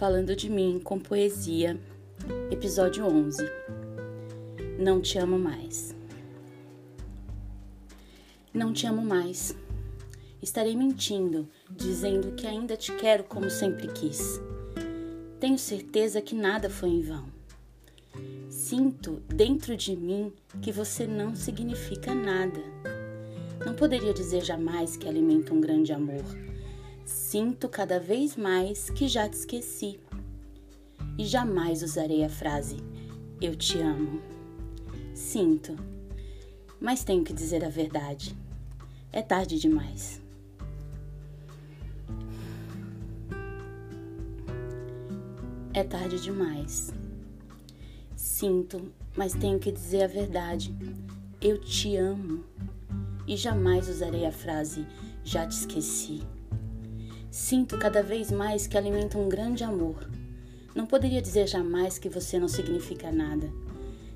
Falando de mim com poesia, episódio 11. Não te amo mais. Não te amo mais. Estarei mentindo, dizendo que ainda te quero como sempre quis. Tenho certeza que nada foi em vão. Sinto dentro de mim que você não significa nada. Não poderia dizer jamais que alimenta um grande amor Sinto cada vez mais que já te esqueci. E jamais usarei a frase eu te amo. Sinto, mas tenho que dizer a verdade. É tarde demais. É tarde demais. Sinto, mas tenho que dizer a verdade. Eu te amo. E jamais usarei a frase já te esqueci. Sinto cada vez mais que alimenta um grande amor. Não poderia dizer jamais que você não significa nada.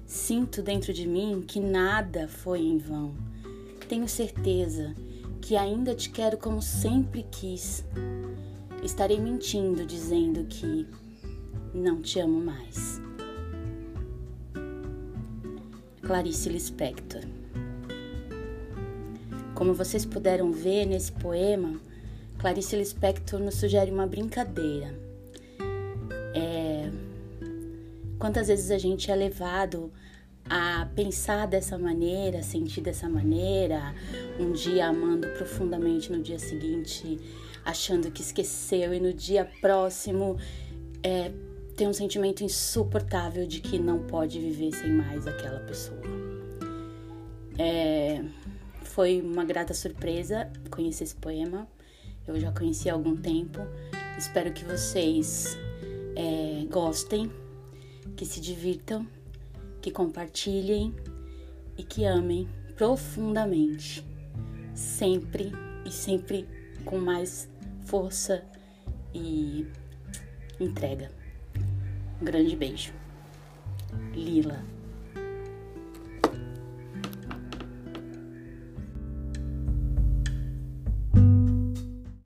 Sinto dentro de mim que nada foi em vão. Tenho certeza que ainda te quero como sempre quis. Estarei mentindo dizendo que não te amo mais. Clarice Lispector. Como vocês puderam ver nesse poema, Clarice Lispector nos sugere uma brincadeira. É, quantas vezes a gente é levado a pensar dessa maneira, sentir dessa maneira, um dia amando profundamente, no dia seguinte achando que esqueceu e no dia próximo é, tem um sentimento insuportável de que não pode viver sem mais aquela pessoa. É, foi uma grata surpresa conhecer esse poema eu já conheci há algum tempo. Espero que vocês é, gostem, que se divirtam, que compartilhem e que amem profundamente, sempre e sempre com mais força e entrega. Um grande beijo. Lila.